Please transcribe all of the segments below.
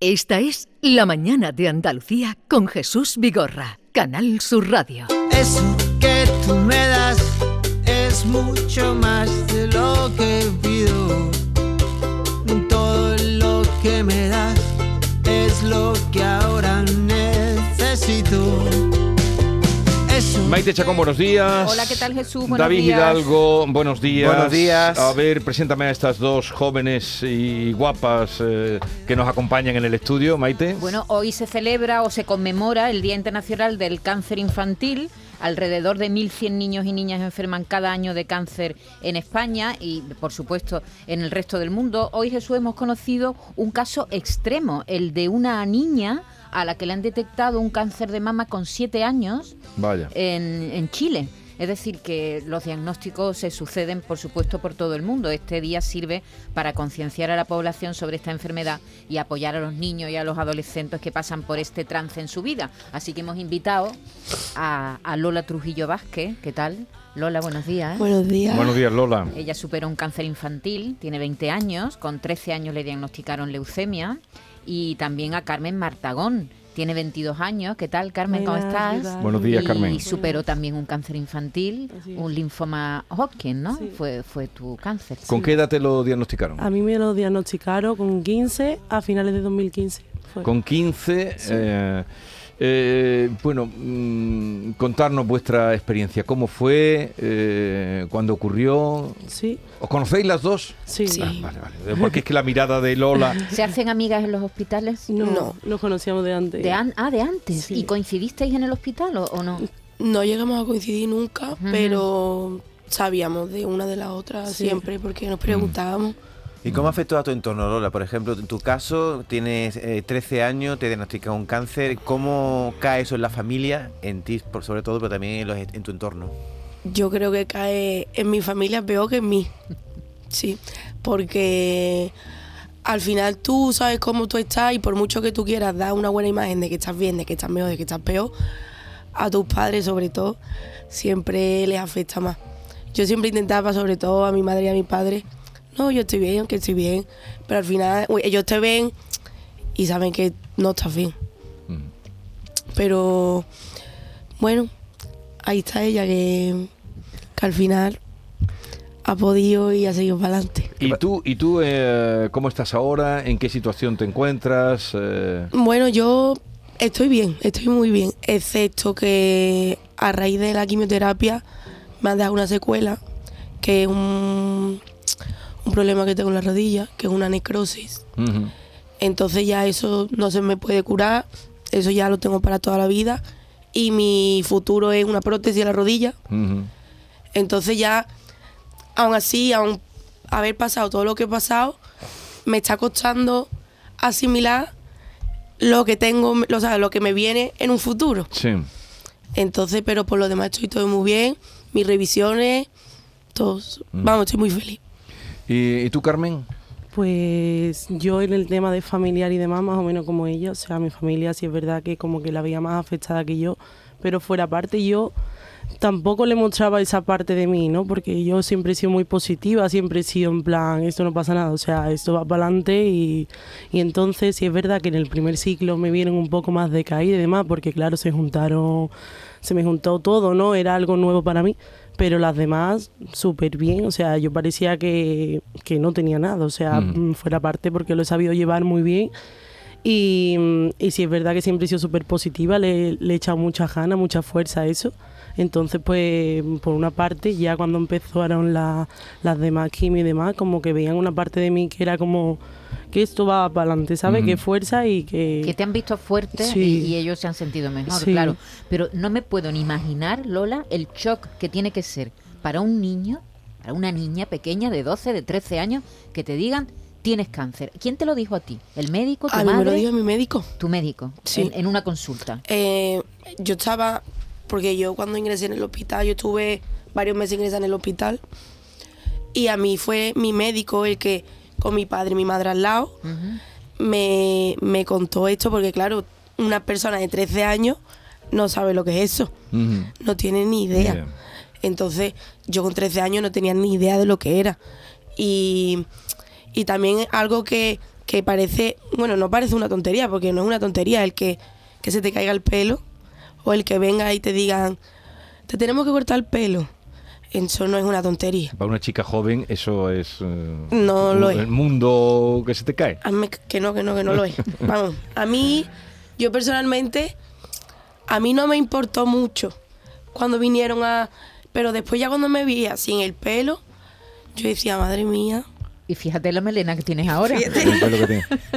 Esta es La Mañana de Andalucía con Jesús Vigorra, Canal Sur Radio. Eso que tú me das es mucho más de lo que pido. Todo lo que me das es lo que ahora necesito. Maite Chacón, buenos días. Hola, ¿qué tal, Jesús? Buenos David días. Hidalgo, buenos días. Buenos días. A ver, preséntame a estas dos jóvenes y guapas eh, que nos acompañan en el estudio, Maite. Bueno, hoy se celebra o se conmemora el Día Internacional del Cáncer Infantil. Alrededor de 1.100 niños y niñas enferman cada año de cáncer en España y, por supuesto, en el resto del mundo. Hoy, Jesús, hemos conocido un caso extremo, el de una niña a la que le han detectado un cáncer de mama con 7 años Vaya. en, en Chile. Es decir, que los diagnósticos se suceden, por supuesto, por todo el mundo. Este día sirve para concienciar a la población sobre esta enfermedad y apoyar a los niños y a los adolescentes que pasan por este trance en su vida. Así que hemos invitado a, a Lola Trujillo Vázquez. ¿Qué tal? Lola, buenos días. Buenos días. Buenos días, Lola. Ella superó un cáncer infantil, tiene 20 años, con 13 años le diagnosticaron leucemia. Y también a Carmen Martagón, tiene 22 años. ¿Qué tal, Carmen? ¿Cómo estás? Buenos días, y Carmen. superó también un cáncer infantil, un linfoma Hodgkin, ¿no? Sí. Fue, fue tu cáncer. ¿Con qué edad te lo diagnosticaron? A mí me lo diagnosticaron con 15 a finales de 2015. Fue. Con 15. eh, eh, bueno, mm, contarnos vuestra experiencia. ¿Cómo fue? Eh, ¿Cuándo ocurrió? Sí, ¿Os conocéis las dos? sí. Ah, vale, vale. Porque es que la mirada de Lola. ¿Se hacen amigas en los hospitales? No, nos conocíamos de antes. De an- ah, de antes. Sí. ¿Y coincidisteis en el hospital o, o no? No llegamos a coincidir nunca, pero sabíamos de una de las otras Sí. siempre porque nos preguntábamos. ¿Y cómo afectó a tu entorno, Lola? Por ejemplo, en tu caso, tienes eh, 13 años, te diagnostica un cáncer. ¿Cómo cae eso en la familia, en ti por sobre todo, pero también en, los- en tu entorno? Yo creo que cae en mi familia peor que en mí. Sí, porque al final tú sabes cómo tú estás y por mucho que tú quieras dar una buena imagen de que estás bien, de que estás mejor, de que estás peor, a tus padres sobre todo, siempre les afecta más. Yo siempre intentaba, sobre todo a mi madre y a mi padre, no, yo estoy bien, aunque estoy bien, pero al final ellos te ven y saben que no estás bien. Mm. Pero bueno, ahí está ella que, que al final ha podido y ha seguido para adelante. ¿Y tú, y tú eh, cómo estás ahora? ¿En qué situación te encuentras? Eh, Bueno, yo estoy bien, estoy muy bien, excepto que a raíz de la quimioterapia me han dado una secuela, que es un, un problema que tengo en la rodilla, que es una necrosis. Entonces ya eso no se me puede curar, eso ya lo tengo para toda la vida. Y mi futuro es una prótesis en la rodilla. Entonces ya, aún así, aún haber pasado todo lo que he pasado, me está costando asimilar lo que tengo, o sea, lo que me viene en un futuro. Sí. Entonces, pero por lo demás estoy todo muy bien, mis revisiones, todos, vamos, estoy muy feliz. ¿Y, tú, Carmen? Pues yo en el tema de familiar y demás, más o menos como ella, o sea, mi familia sí es verdad que como que la veía más afectada que yo, pero fuera parte yo tampoco le mostraba esa parte de mí, ¿no? Porque yo siempre he sido muy positiva, siempre he sido en plan, esto no pasa nada, o sea, esto va para adelante y, entonces sí es verdad que en el primer ciclo me vienen un poco más de caída y demás, porque claro, se juntaron, se me juntó todo, ¿no? Era algo nuevo para mí, pero las demás súper bien, o sea, yo parecía que, que no tenía nada, o sea, Mm. mm, fuera parte porque lo he sabido llevar muy bien. Y, mm, y sí es verdad que siempre he sido súper positiva, le, le he echado mucha gana, mucha fuerza a eso. Entonces, pues, por una parte, ya cuando empezaron la- las demás quimio y demás, como que veían una parte de mí que era como que esto va para adelante, ¿sabes? Que fuerza y que... Que te han visto fuerte Sí. y, y ellos se han sentido mejor, Sí. claro. Pero no me puedo ni imaginar, Lola, el shock que tiene que ser para un niño, para una niña pequeña de 12, de 13 años, que te digan tienes cáncer. ¿Quién te lo dijo a ti? ¿El médico? ¿Tu A mí madre? me lo dijo mi médico. Tu médico, Sí. en, en una consulta. Eh, yo estaba, porque yo cuando ingresé en el hospital, yo estuve varios meses ingresada en el hospital. Y a mí fue mi médico el que, con mi padre y mi madre al lado, me, me contó esto porque claro, una persona de 13 años no sabe lo que es eso, no tiene ni idea. Entonces yo con 13 años no tenía ni idea de lo que era. Y, y también algo que que parece, bueno, no parece una tontería, porque no es una tontería el que, que se te caiga el pelo o el que venga y te digan, te tenemos que cortar el pelo. Eso no es una tontería. Para una chica joven eso es... eh, No lo es. El mundo que se te cae. A mí que no, que no, que no lo es. Vamos, a mí, yo personalmente, a mí no me importó mucho cuando vinieron a... Pero después ya cuando me vi así en el pelo, yo decía, madre mía, Y fíjate la melena que tienes ahora.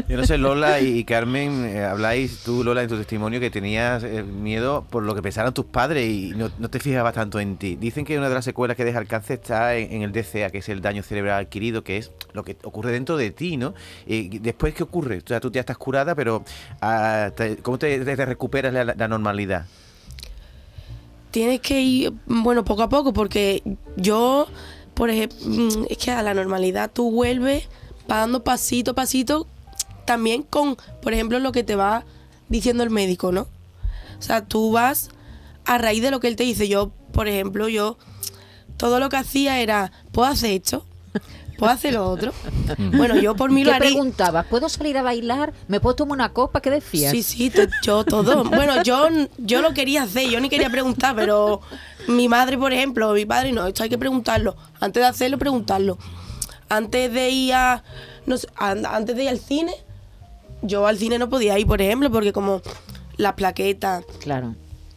Yo no sé, Lola y Carmen, eh, habláis tú, Lola, en tu testimonio que tenías eh, miedo por lo que pensaran tus padres y no, no te fijabas tanto en ti. Dicen que una de las secuelas que deja el cáncer está en, en el DCA, que es el daño cerebral adquirido, que es lo que ocurre dentro de ti, ¿no? Y después, ¿qué ocurre? O sea, tú ya estás curada, pero ah, te- ¿cómo te, te recuperas la, la normalidad? tienes que ir, bueno, poco a poco, porque yo, por ejemplo, es que a la normalidad tú vuelves va dando pasito a pasito, también con, por ejemplo, lo que te va diciendo el médico, ¿no? O sea, tú vas a raíz de lo que él te dice. Yo, por ejemplo, yo, todo lo que hacía era, ¿puedo hacer esto? ¿Puedo hacer lo otro? Bueno, yo por mí lo ¿Qué haría. preguntabas? ¿Puedo salir a bailar? ¿Me puedo tomar una copa? ¿Qué decías? Sí, sí, to- yo todo. Bueno, yo, yo lo quería hacer, yo ni quería preguntar, pero mi madre, por ejemplo, mi padre, no, esto hay que preguntarlo. Antes de hacerlo, preguntarlo. Antes de ir a, no sé, an- antes de ir al cine, yo al cine no podía ir, por ejemplo, porque como las plaquetas, Claro.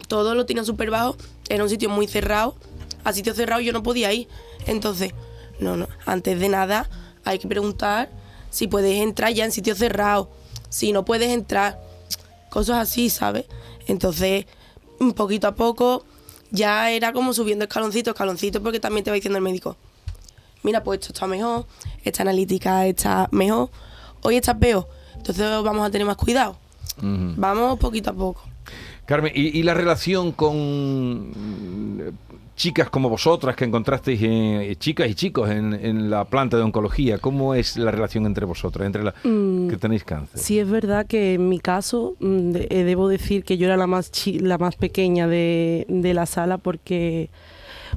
todo lo tenían súper bajo, era un sitio muy cerrado. A sitio cerrado yo no podía ir. Entonces, no, no, antes de nada hay que preguntar si puedes entrar ya en sitio cerrado, si no puedes entrar, cosas así, ¿sabes? Entonces, un poquito a poco ya era como subiendo escaloncito, escaloncito, porque también te va diciendo el médico, mira, pues esto está mejor, esta analítica está mejor, hoy está peor, entonces vamos a tener más cuidado. Vamos poquito a poco. Carmen, ¿y, y la relación con mm, chicas como vosotras que encontrasteis, eh, chicas y chicos en, en la planta de oncología? ¿Cómo es la relación entre vosotras, entre las Mm, que tenéis cáncer? Sí, es verdad que en mi caso mm, de- eh, debo decir que yo era la más chi- la más pequeña de, de la sala porque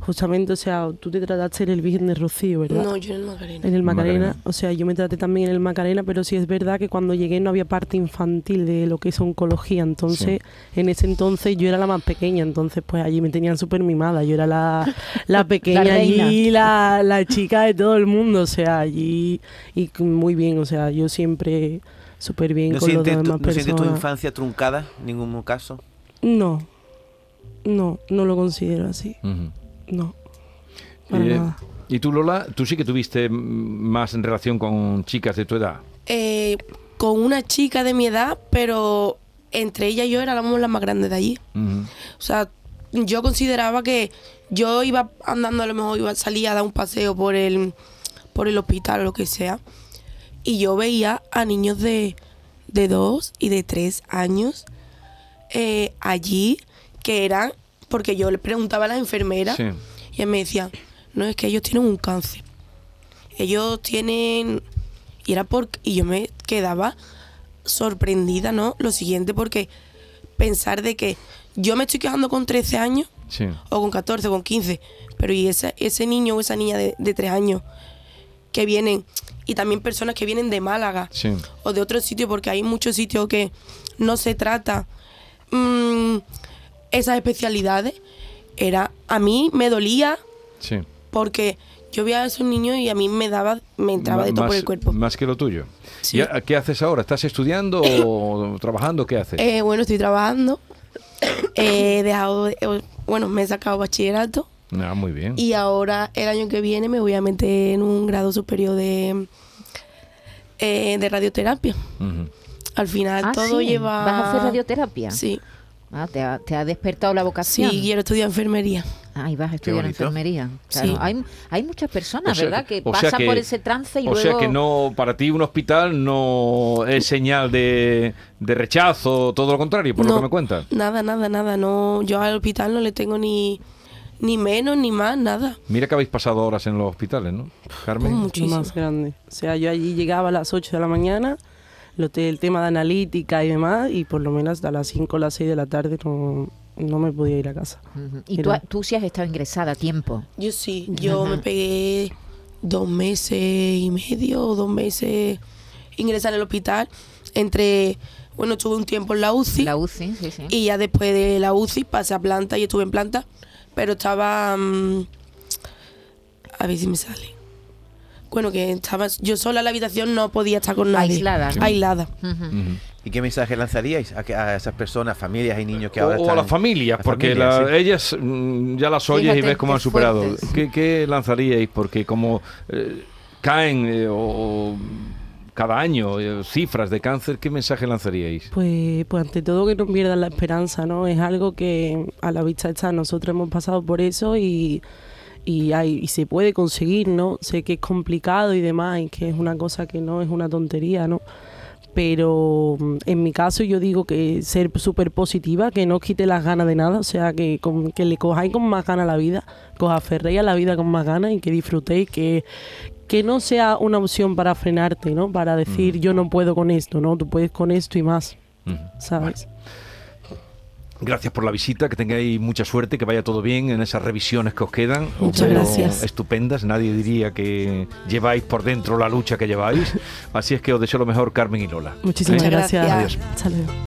justamente, o sea, tú te trataste en el Virgen de Rocío, ¿verdad? No, yo en el Macarena. En el Macarena. Macarena. o sea, yo me traté también en el Macarena, pero sí es verdad que cuando llegué no había parte infantil de lo que es oncología, entonces en ese entonces yo era la más pequeña, entonces pues allí me tenían súper mimada, yo era la, la pequeña reina. allí, la, la chica de todo el mundo, o sea, allí y muy bien, o sea, yo siempre súper bien ¿No con los sientes, tu, demás no sientes tu infancia truncada en ningún caso? No, no, no lo considero así, Ujú. No, para Eh, nada. ¿Y tú, Lola? ¿Tú sí que tuviste más en relación con chicas de tu edad? Eh, con una chica de mi edad, pero entre ella y yo éramos las más grandes de allí. O sea, yo consideraba que yo iba andando, a lo mejor iba a salir a dar un paseo por el, por el hospital o lo que sea, y yo veía a niños de, de dos y de tres años eh, allí que eran, porque yo le preguntaba a las enfermeras Sí. y él me decía, no, es que ellos tienen un cáncer. Ellos tienen... Y era porque... Y yo me quedaba sorprendida, ¿no? Lo siguiente, porque pensar de que yo me estoy quejando con 13 años, Sí. o con 14, o con 15, pero y ese, ese niño o esa niña de, de 3 años que vienen, y también personas que vienen de Málaga, Sí. o de otro sitio, porque hay muchos sitios que no se trata mm, esas especialidades, era... A mí me dolía Sí. porque yo veía a esos niños y a mí me daba, me entraba de todo por más- el cuerpo. Más que lo tuyo. Sí. ¿Y a- qué haces ahora? ¿Estás estudiando o trabajando? ¿Qué haces? Eh, bueno, estoy trabajando. He dejado, de- eh, bueno, me he sacado bachillerato Ah, muy bien. y ahora el año que viene me voy a meter en un grado superior de, eh, de radioterapia. Al final Ah, todo sí. lleva... ¿Vas a hacer radioterapia? Sí, Ah, te, ha, te ha despertado la sí, vocación. quiero estudiar enfermería. Ah, y vas a estudiar enfermería. Claro, Sí. hay, hay muchas personas, O sea ¿verdad?, que- o pasan que- por ese trance y o luego... sea que no, para ti un hospital no es señal de, de rechazo, todo lo contrario, por lo No, que me cuentas. Nada, nada, nada. No, yo al hospital no le tengo ni, ni menos ni más, nada. Mira que habéis pasado horas en los hospitales, ¿no? Carmen. Lo Muchísimo. más grande. O sea, yo allí llegaba a las 8 de la mañana, lo te- el tema de analítica y demás, y por lo menos hasta las 5 o las 6 de la tarde no, no me podía ir a casa. Y tú, Era- tú sí has estado ingresada a tiempo. Yo sí, yo me pegué dos meses y medio o dos meses ingresar en el hospital. Entre, bueno, estuve un tiempo en la UCI. La UCI, sí, sí. Y ya después de la UCI pasé a planta y estuve en planta. Pero estaba. mm, a ver si me sale. Bueno, que estaba yo sola en la habitación, no podía estar con nadie. Aislada, ¿no? Aislada. ¿Y qué mensaje lanzaríais a, que- a esas personas, familias y niños que O, ahora o están... a las familias, porque familias, la- sí. ellas mm, ya las oyes y ves cómo qué han superado. fuertes. ¿Qué, qué lanzaríais? Porque como eh, caen eh, o, o cada año eh, cifras de cáncer, ¿qué mensaje lanzaríais? Pues, pues ante todo que no pierdan la esperanza, ¿no? Es algo que a la vista está, nosotros hemos pasado por eso y, y, hay, y se puede conseguir, ¿no? Sé que es complicado y demás, y que es una cosa que no es una tontería, ¿no? Pero mm, en mi caso yo digo que ser súper positiva, que no os quite las ganas de nada, o sea, que, con- que le cojáis con más ganas la vida, que os aferréis a la vida con más ganas y que disfrutéis, que, que no sea una opción para frenarte, ¿no? Para decir yo no puedo con esto, ¿no? Tú puedes con esto y más. ¿sabes? Gracias por la visita, que tengáis mucha suerte, que vaya todo bien en esas revisiones que os quedan. Muchas gracias. Estupendas, nadie diría que lleváis por dentro la lucha que lleváis. Así es que os deseo lo mejor, Carmen y Lola. Muchísimas Muchas gracias. gracias. Hasta luego.